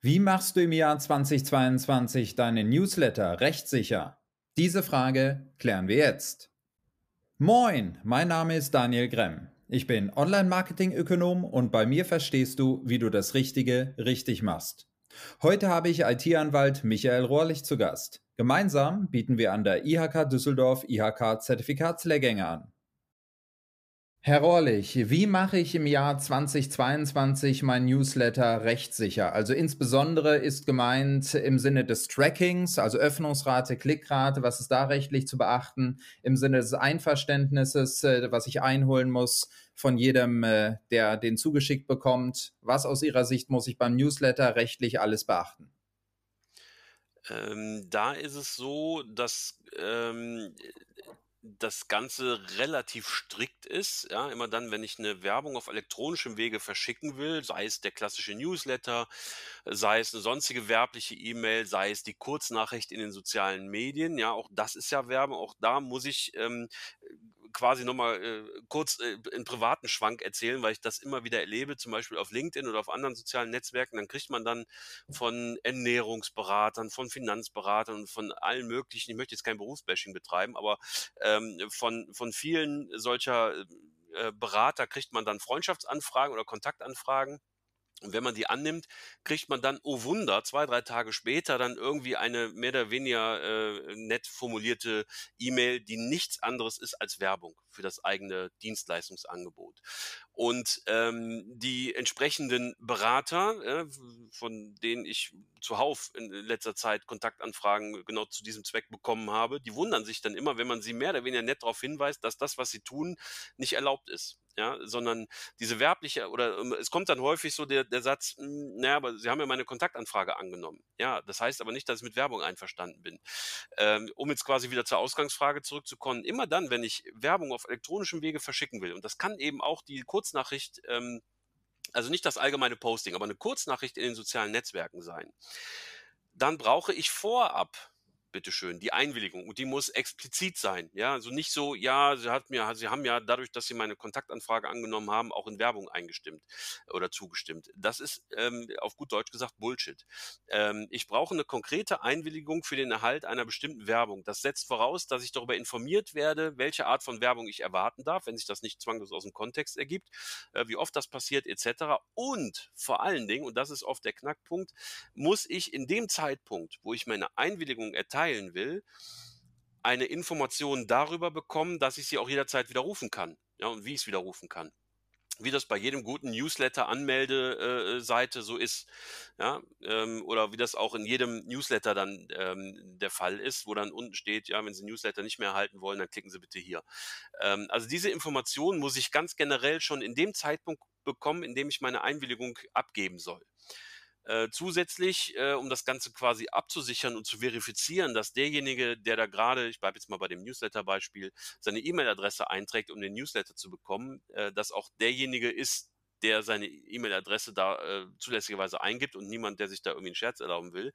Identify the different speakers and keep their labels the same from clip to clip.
Speaker 1: Wie machst du im Jahr 2022 deine Newsletter rechtssicher? Diese Frage klären wir jetzt. Moin, mein Name ist Daniel Gremm. Ich bin Online-Marketing-Ökonom und bei mir verstehst du, wie du das Richtige richtig machst. Heute habe ich IT-Anwalt Michael Rohrlich zu Gast. Gemeinsam bieten wir an der IHK Düsseldorf IHK Zertifikatslehrgänge an. Herr Rohrlich, wie mache ich im Jahr 2022 mein Newsletter rechtssicher? Also insbesondere ist gemeint im Sinne des Trackings, also Öffnungsrate, Klickrate, was ist da rechtlich zu beachten, im Sinne des Einverständnisses, äh, was ich einholen muss von jedem, äh, der den zugeschickt bekommt. Was aus Ihrer Sicht muss ich beim Newsletter rechtlich alles beachten?
Speaker 2: Ähm, da ist es so, dass ähm, das Ganze relativ strikt ist. Ja, immer dann, wenn ich eine Werbung auf elektronischem Wege verschicken will, sei es der klassische Newsletter, sei es eine sonstige werbliche E-Mail, sei es die Kurznachricht in den sozialen Medien, ja, auch das ist ja Werbung, auch da muss ich ähm, quasi nochmal äh, kurz äh, einen privaten Schwank erzählen, weil ich das immer wieder erlebe, zum Beispiel auf LinkedIn oder auf anderen sozialen Netzwerken. Dann kriegt man dann von Ernährungsberatern, von Finanzberatern und von allen möglichen, ich möchte jetzt kein Berufsbashing betreiben, aber ähm, von, von vielen solcher äh, Berater kriegt man dann Freundschaftsanfragen oder Kontaktanfragen und wenn man die annimmt, kriegt man dann, oh Wunder, zwei, drei Tage später dann irgendwie eine mehr oder weniger äh, nett formulierte E-Mail, die nichts anderes ist als Werbung für das eigene Dienstleistungsangebot. Und ähm, die entsprechenden Berater, äh, von denen ich zuhauf in letzter Zeit Kontaktanfragen genau zu diesem Zweck bekommen habe, die wundern sich dann immer, wenn man sie mehr oder weniger nett darauf hinweist, dass das, was sie tun, nicht erlaubt ist ja, sondern diese werbliche oder ähm, es kommt dann häufig so der, der Satz, hm, naja, aber Sie haben ja meine Kontaktanfrage angenommen. Ja, das heißt aber nicht, dass ich mit Werbung einverstanden bin. Ähm, um jetzt quasi wieder zur Ausgangsfrage zurückzukommen, immer dann, wenn ich Werbung auf elektronischem Wege verschicken will, und das kann eben auch die Kurznachricht, ähm, also nicht das allgemeine Posting, aber eine Kurznachricht in den sozialen Netzwerken sein, dann brauche ich vorab bitteschön, die Einwilligung. Und die muss explizit sein. Ja, also nicht so, ja, sie hat mir, sie haben ja dadurch, dass sie meine Kontaktanfrage angenommen haben, auch in Werbung eingestimmt oder zugestimmt. Das ist ähm, auf gut Deutsch gesagt Bullshit. Ähm, ich brauche eine konkrete Einwilligung für den Erhalt einer bestimmten Werbung. Das setzt voraus, dass ich darüber informiert werde, welche Art von Werbung ich erwarten darf, wenn sich das nicht zwanglos aus dem Kontext ergibt, äh, wie oft das passiert, etc. Und vor allen Dingen, und das ist oft der Knackpunkt, muss ich in dem Zeitpunkt, wo ich meine Einwilligung erteile, teilen will, eine Information darüber bekommen, dass ich sie auch jederzeit widerrufen kann. Ja, und wie ich es widerrufen kann. Wie das bei jedem guten Newsletter-Anmeldeseite so ist. Ja, ähm, oder wie das auch in jedem Newsletter dann ähm, der Fall ist, wo dann unten steht, ja, wenn Sie Newsletter nicht mehr erhalten wollen, dann klicken Sie bitte hier. Ähm, also diese Information muss ich ganz generell schon in dem Zeitpunkt bekommen, in dem ich meine Einwilligung abgeben soll. Äh, zusätzlich, äh, um das Ganze quasi abzusichern und zu verifizieren, dass derjenige, der da gerade, ich bleibe jetzt mal bei dem Newsletter-Beispiel, seine E-Mail-Adresse einträgt, um den Newsletter zu bekommen, äh, dass auch derjenige ist, der seine E-Mail-Adresse da äh, zulässigerweise eingibt und niemand, der sich da irgendwie einen Scherz erlauben will.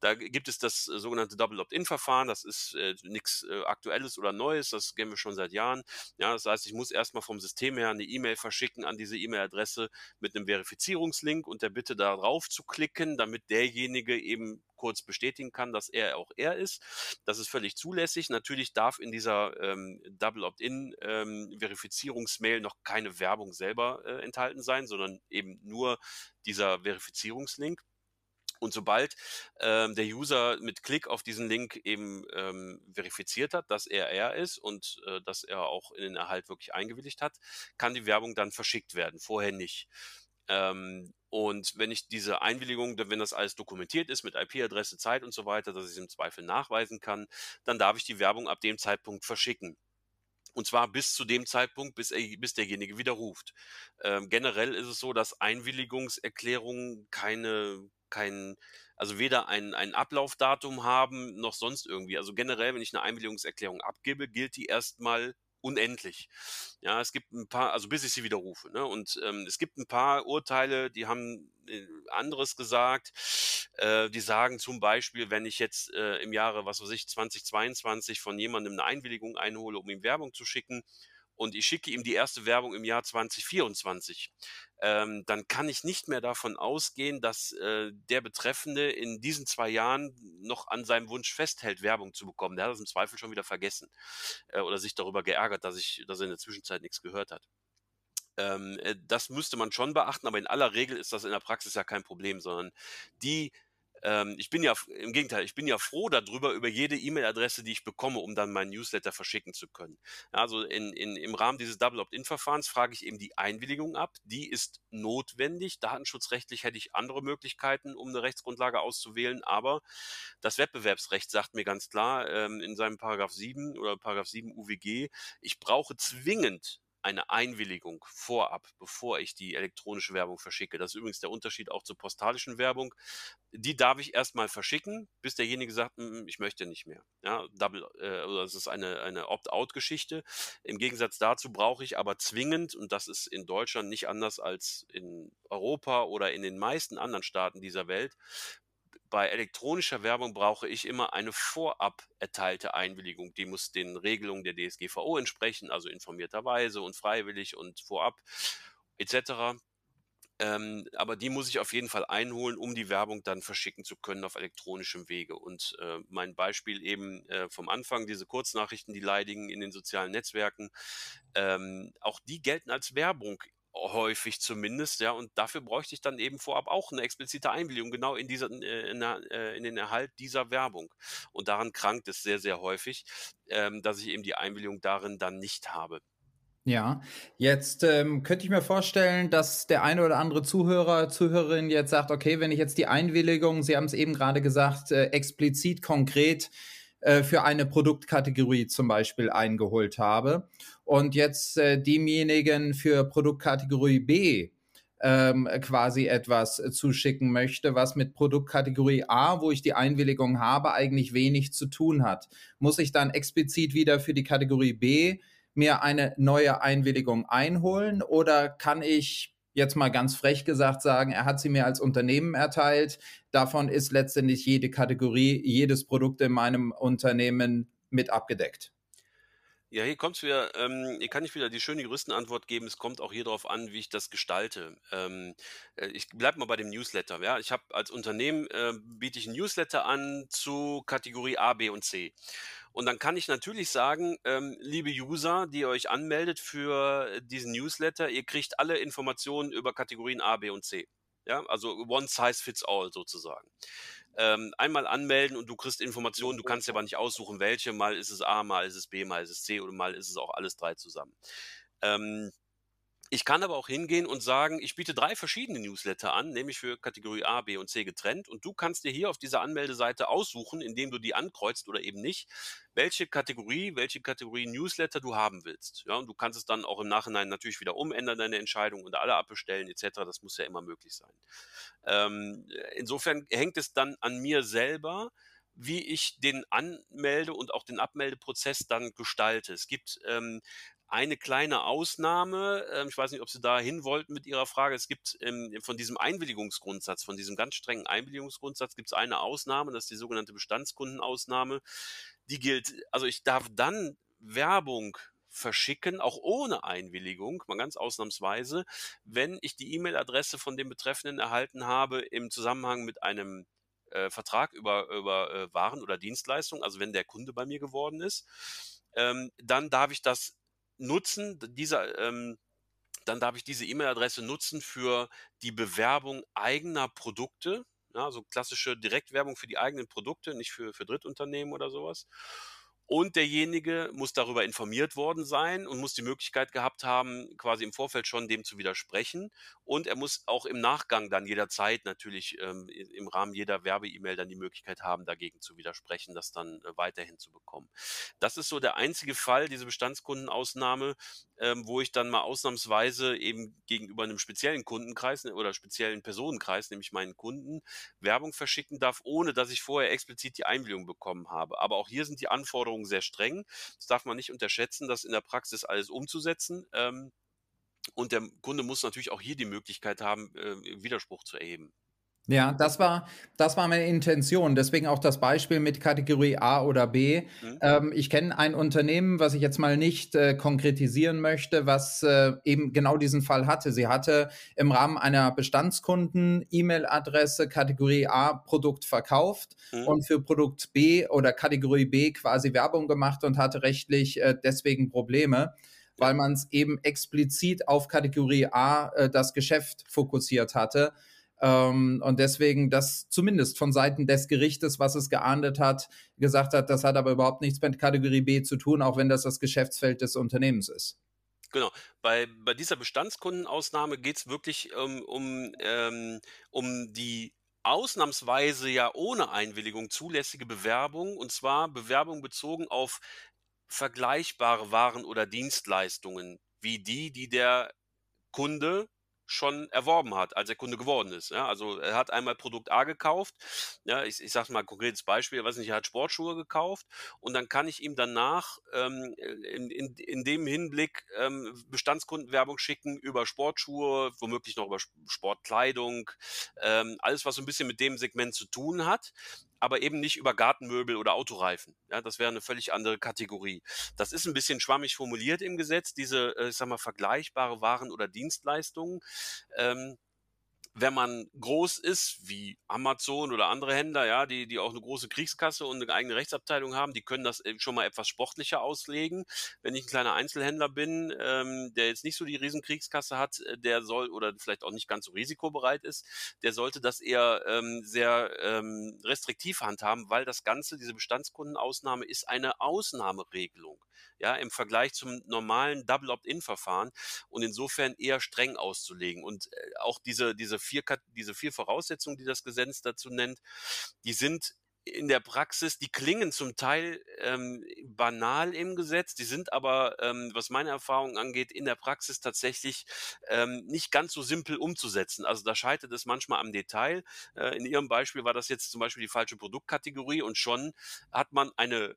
Speaker 2: Da gibt es das äh, sogenannte Double Opt-in-Verfahren. Das ist äh, nichts äh, Aktuelles oder Neues. Das kennen wir schon seit Jahren. Ja, das heißt, ich muss erstmal vom System her eine E-Mail verschicken an diese E-Mail-Adresse mit einem Verifizierungslink und der Bitte darauf zu klicken, damit derjenige eben kurz bestätigen kann, dass er auch er ist. Das ist völlig zulässig. Natürlich darf in dieser ähm, Double Opt-in ähm, Verifizierungsmail noch keine Werbung selber äh, enthalten sein, sondern eben nur dieser Verifizierungslink. Und sobald ähm, der User mit Klick auf diesen Link eben ähm, verifiziert hat, dass er er ist und äh, dass er auch in den Erhalt wirklich eingewilligt hat, kann die Werbung dann verschickt werden, vorher nicht. Ähm, und wenn ich diese Einwilligung, wenn das alles dokumentiert ist mit IP-Adresse, Zeit und so weiter, dass ich es im Zweifel nachweisen kann, dann darf ich die Werbung ab dem Zeitpunkt verschicken. Und zwar bis zu dem Zeitpunkt, bis, er, bis derjenige widerruft. Ähm, generell ist es so, dass Einwilligungserklärungen keine, kein, also weder ein, ein Ablaufdatum haben, noch sonst irgendwie. Also generell, wenn ich eine Einwilligungserklärung abgebe, gilt die erstmal unendlich. Ja, es gibt ein paar, also bis ich sie widerrufe. Ne? Und ähm, es gibt ein paar Urteile, die haben äh, anderes gesagt. Äh, die sagen zum Beispiel, wenn ich jetzt äh, im Jahre, was weiß ich, 2022 von jemandem eine Einwilligung einhole, um ihm Werbung zu schicken, und ich schicke ihm die erste Werbung im Jahr 2024, ähm, dann kann ich nicht mehr davon ausgehen, dass äh, der Betreffende in diesen zwei Jahren noch an seinem Wunsch festhält, Werbung zu bekommen. Der hat das im Zweifel schon wieder vergessen äh, oder sich darüber geärgert, dass, ich, dass er in der Zwischenzeit nichts gehört hat. Ähm, äh, das müsste man schon beachten, aber in aller Regel ist das in der Praxis ja kein Problem, sondern die ähm, ich bin ja, im Gegenteil, ich bin ja froh darüber, über jede E-Mail-Adresse, die ich bekomme, um dann meinen Newsletter verschicken zu können. Also in, in, im Rahmen dieses Double Opt-in-Verfahrens frage ich eben die Einwilligung ab. Die ist notwendig. Datenschutzrechtlich hätte ich andere Möglichkeiten, um eine Rechtsgrundlage auszuwählen, aber das Wettbewerbsrecht sagt mir ganz klar ähm, in seinem Paragraph 7 oder Paragraph 7 UWG, ich brauche zwingend eine Einwilligung vorab, bevor ich die elektronische Werbung verschicke. Das ist übrigens der Unterschied auch zur postalischen Werbung. Die darf ich erstmal verschicken, bis derjenige sagt, ich möchte nicht mehr. Ja, double, äh, das ist eine, eine Opt-out-Geschichte. Im Gegensatz dazu brauche ich aber zwingend, und das ist in Deutschland nicht anders als in Europa oder in den meisten anderen Staaten dieser Welt, bei elektronischer Werbung brauche ich immer eine vorab erteilte Einwilligung. Die muss den Regelungen der DSGVO entsprechen, also informierterweise und freiwillig und vorab etc. Ähm, aber die muss ich auf jeden Fall einholen, um die Werbung dann verschicken zu können auf elektronischem Wege. Und äh, mein Beispiel eben äh, vom Anfang, diese Kurznachrichten, die leidigen in den sozialen Netzwerken, ähm, auch die gelten als Werbung häufig zumindest, ja, und dafür bräuchte ich dann eben vorab auch eine explizite Einwilligung, genau in dieser, äh, in, der, äh, in den Erhalt dieser Werbung. Und daran krankt es sehr, sehr häufig, ähm, dass ich eben die Einwilligung darin dann nicht habe.
Speaker 1: Ja, jetzt ähm, könnte ich mir vorstellen, dass der eine oder andere Zuhörer, Zuhörerin jetzt sagt, okay, wenn ich jetzt die Einwilligung, Sie haben es eben gerade gesagt, äh, explizit konkret äh, für eine Produktkategorie zum Beispiel eingeholt habe und jetzt äh, demjenigen für Produktkategorie B ähm, quasi etwas zuschicken möchte, was mit Produktkategorie A, wo ich die Einwilligung habe, eigentlich wenig zu tun hat. Muss ich dann explizit wieder für die Kategorie B mir eine neue Einwilligung einholen oder kann ich jetzt mal ganz frech gesagt sagen, er hat sie mir als Unternehmen erteilt. Davon ist letztendlich jede Kategorie, jedes Produkt in meinem Unternehmen mit abgedeckt.
Speaker 2: Ja, hier kommt's wieder, ähm, hier kann ich wieder die schöne Juristenantwort geben. Es kommt auch hier darauf an, wie ich das gestalte. Ähm, äh, ich bleibe mal bei dem Newsletter. Ja, ich habe als Unternehmen äh, biete ich ein Newsletter an zu Kategorie A, B und C. Und dann kann ich natürlich sagen, ähm, liebe User, die euch anmeldet für diesen Newsletter, ihr kriegt alle Informationen über Kategorien A, B und C. Ja, also one size fits all sozusagen ähm, einmal anmelden und du kriegst Informationen, du kannst ja aber nicht aussuchen, welche, mal ist es A, mal ist es B, mal ist es C oder mal ist es auch alles drei zusammen. Ähm, ich kann aber auch hingehen und sagen, ich biete drei verschiedene Newsletter an, nämlich für Kategorie A, B und C getrennt. Und du kannst dir hier auf dieser Anmeldeseite aussuchen, indem du die ankreuzt oder eben nicht, welche Kategorie, welche Kategorie Newsletter du haben willst. Ja, und du kannst es dann auch im Nachhinein natürlich wieder umändern, deine Entscheidung und alle abbestellen etc. Das muss ja immer möglich sein. Ähm, insofern hängt es dann an mir selber, wie ich den Anmelde- und auch den Abmeldeprozess dann gestalte. Es gibt ähm, eine kleine Ausnahme, ähm, ich weiß nicht, ob Sie da hin wollten mit Ihrer Frage, es gibt ähm, von diesem Einwilligungsgrundsatz, von diesem ganz strengen Einwilligungsgrundsatz gibt es eine Ausnahme, das ist die sogenannte Bestandskundenausnahme. Die gilt, also ich darf dann Werbung verschicken, auch ohne Einwilligung, mal ganz ausnahmsweise, wenn ich die E-Mail-Adresse von dem Betreffenden erhalten habe im Zusammenhang mit einem äh, Vertrag über, über äh, Waren oder Dienstleistungen, also wenn der Kunde bei mir geworden ist, ähm, dann darf ich das nutzen, dieser, ähm, dann darf ich diese E-Mail-Adresse nutzen für die Bewerbung eigener Produkte, ja, so klassische Direktwerbung für die eigenen Produkte, nicht für, für Drittunternehmen oder sowas. Und derjenige muss darüber informiert worden sein und muss die Möglichkeit gehabt haben, quasi im Vorfeld schon dem zu widersprechen. Und er muss auch im Nachgang dann jederzeit natürlich ähm, im Rahmen jeder Werbe-E-Mail dann die Möglichkeit haben, dagegen zu widersprechen, das dann äh, weiterhin zu bekommen. Das ist so der einzige Fall, diese Bestandskundenausnahme, ähm, wo ich dann mal ausnahmsweise eben gegenüber einem speziellen Kundenkreis ne, oder speziellen Personenkreis, nämlich meinen Kunden, Werbung verschicken darf, ohne dass ich vorher explizit die Einwilligung bekommen habe. Aber auch hier sind die Anforderungen Anforderungen sehr streng. Das darf man nicht unterschätzen, das in der Praxis alles umzusetzen. Ähm, und der Kunde muss natürlich auch hier die Möglichkeit haben, äh, Widerspruch zu erheben.
Speaker 1: Ja, das war das war meine Intention. Deswegen auch das Beispiel mit Kategorie A oder B.
Speaker 2: Mhm.
Speaker 1: Ähm, ich kenne ein Unternehmen, was ich jetzt mal nicht äh, konkretisieren möchte, was äh, eben genau diesen Fall hatte. Sie hatte im Rahmen einer Bestandskunden-E-Mail-Adresse Kategorie A Produkt verkauft
Speaker 2: Mhm.
Speaker 1: und für Produkt B oder Kategorie B quasi Werbung gemacht und hatte rechtlich äh, deswegen Probleme weil man es eben explizit auf Kategorie A äh, das Geschäft fokussiert hatte. Ähm, und deswegen das zumindest von Seiten des Gerichtes, was es geahndet hat, gesagt hat, das hat aber überhaupt nichts mit Kategorie B zu tun, auch wenn das das Geschäftsfeld des Unternehmens ist.
Speaker 2: Genau. Bei, bei dieser Bestandskundenausnahme geht es wirklich ähm, um, ähm, um die ausnahmsweise ja ohne Einwilligung zulässige Bewerbung, und zwar Bewerbung bezogen auf vergleichbare Waren oder Dienstleistungen, wie die, die der Kunde schon erworben hat, als er Kunde geworden ist. Ja, also er hat einmal Produkt A gekauft. Ja, ich, ich sage mal ein konkretes Beispiel, weiß nicht, er hat Sportschuhe gekauft und dann kann ich ihm danach ähm, in, in, in dem Hinblick ähm, Bestandskundenwerbung schicken über Sportschuhe, womöglich noch über Sportkleidung, ähm, alles, was so ein bisschen mit dem Segment zu tun hat aber eben nicht über Gartenmöbel oder Autoreifen. Ja, das wäre eine völlig andere Kategorie. Das ist ein bisschen schwammig formuliert im Gesetz, diese, äh, ich sag mal, vergleichbare Waren oder Dienstleistungen. Ähm, wenn man groß ist, wie Amazon oder andere Händler, ja, die, die auch eine große Kriegskasse und eine eigene Rechtsabteilung haben, die können das schon mal etwas sportlicher auslegen. Wenn ich ein kleiner Einzelhändler bin, ähm, der jetzt nicht so die Riesenkriegskasse hat, äh, der soll oder vielleicht auch nicht ganz so risikobereit ist, der sollte das eher ähm, sehr ähm, restriktiv handhaben, weil das Ganze, diese Bestandskundenausnahme, ist eine Ausnahmeregelung ja, im Vergleich zum normalen Double Opt-in-Verfahren und insofern eher streng auszulegen. Und äh, auch diese, diese, vier, diese vier Voraussetzungen, die das Gesetz dazu nennt, die sind in der Praxis, die klingen zum Teil ähm, banal im Gesetz, die sind aber, ähm, was meine Erfahrung angeht, in der Praxis tatsächlich ähm, nicht ganz so simpel umzusetzen. Also da scheitert es manchmal am Detail. Äh, in Ihrem Beispiel war das jetzt zum Beispiel die falsche Produktkategorie und schon hat man eine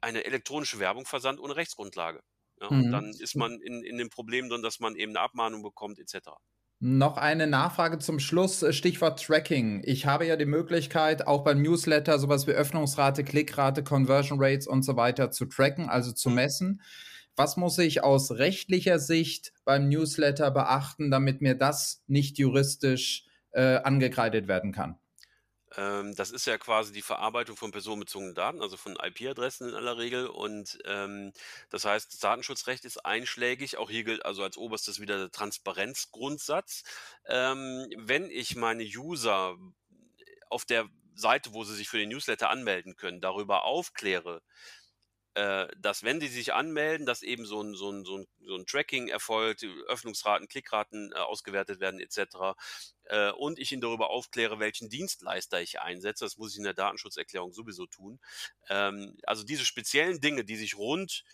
Speaker 2: eine elektronische Werbung versandt ohne Rechtsgrundlage. Ja, und
Speaker 1: Mhm.
Speaker 2: dann ist man in, in dem Problem drin, dass man eben eine Abmahnung bekommt, etc.
Speaker 1: Noch eine Nachfrage zum Schluss, äh, Stichwort Tracking. Ich habe ja die Möglichkeit, auch beim Newsletter sowas wie Öffnungsrate, Klickrate, Conversion Rates und so weiter zu tracken, also zu
Speaker 2: Mhm.
Speaker 1: messen. Was muss ich aus rechtlicher Sicht beim Newsletter beachten, damit mir das nicht juristisch äh, angekreidet werden kann?
Speaker 2: Ähm, das ist ja quasi die Verarbeitung von personenbezogenen Daten, also von IP-Adressen in aller Regel. Und ähm, das heißt, das Datenschutzrecht ist einschlägig. Auch hier gilt also als oberstes wieder der Transparenzgrundsatz. Ähm, wenn ich meine User auf der Seite, wo sie sich für den Newsletter anmelden können, darüber aufkläre, dass wenn die sich anmelden, dass eben so ein, so ein, so ein, so ein Tracking erfolgt, Öffnungsraten, Klickraten äh, ausgewertet werden etc. Äh, und ich ihn darüber aufkläre, welchen Dienstleister ich einsetze. Das muss ich in der Datenschutzerklärung sowieso tun. Ähm, also diese speziellen Dinge, die sich rund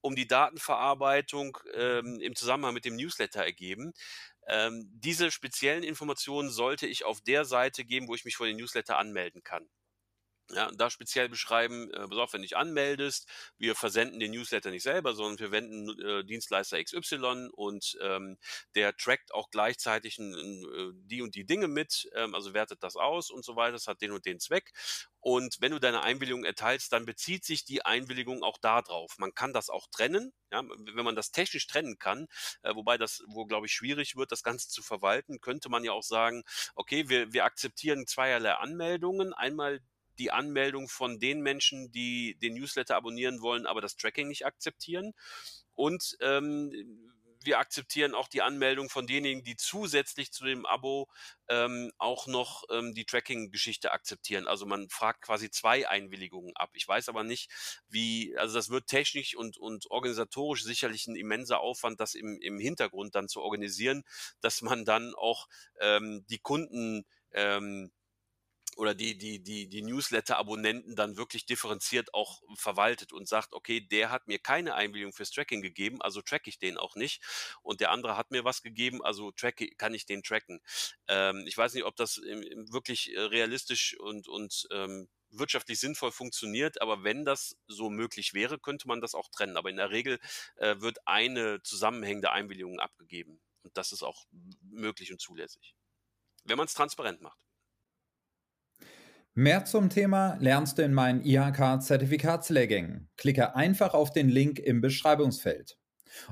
Speaker 2: um die Datenverarbeitung ähm, im Zusammenhang mit dem Newsletter ergeben. Ähm, diese speziellen Informationen sollte ich auf der Seite geben, wo ich mich vor den Newsletter anmelden kann. Ja, da speziell beschreiben, äh, pass auf, wenn du dich anmeldest, wir versenden den Newsletter nicht selber, sondern wir wenden äh, Dienstleister XY und ähm, der trackt auch gleichzeitig n, n, äh, die und die Dinge mit, ähm, also wertet das aus und so weiter, das hat den und den Zweck. Und wenn du deine Einwilligung erteilst, dann bezieht sich die Einwilligung auch darauf. Man kann das auch trennen, ja, wenn man das technisch trennen kann, äh, wobei das, wo glaube ich schwierig wird, das Ganze zu verwalten, könnte man ja auch sagen, okay, wir, wir akzeptieren zweierlei Anmeldungen. Einmal die Anmeldung von den Menschen, die den Newsletter abonnieren wollen, aber das Tracking nicht akzeptieren. Und ähm, wir akzeptieren auch die Anmeldung von denjenigen, die zusätzlich zu dem Abo ähm, auch noch ähm, die Tracking-Geschichte akzeptieren. Also man fragt quasi zwei Einwilligungen ab. Ich weiß aber nicht, wie, also das wird technisch und, und organisatorisch sicherlich ein immenser Aufwand, das im, im Hintergrund dann zu organisieren, dass man dann auch ähm, die Kunden ähm, oder die, die, die, die Newsletter-Abonnenten dann wirklich differenziert auch verwaltet und sagt, okay, der hat mir keine Einwilligung fürs Tracking gegeben, also track ich den auch nicht. Und der andere hat mir was gegeben, also track, kann ich den tracken. Ähm, ich weiß nicht, ob das wirklich äh, realistisch und, und ähm, wirtschaftlich sinnvoll funktioniert, aber wenn das so möglich wäre, könnte man das auch trennen. Aber in der Regel äh, wird eine zusammenhängende Einwilligung abgegeben. Und das ist auch möglich und zulässig. Wenn man es transparent macht.
Speaker 1: Mehr zum Thema lernst du in meinen IHK-Zertifikatslehrgängen. Klicke einfach auf den Link im Beschreibungsfeld.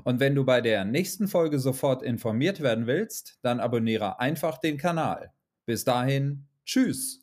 Speaker 1: Und wenn du bei der nächsten Folge sofort informiert werden willst, dann abonniere einfach den Kanal. Bis dahin, tschüss.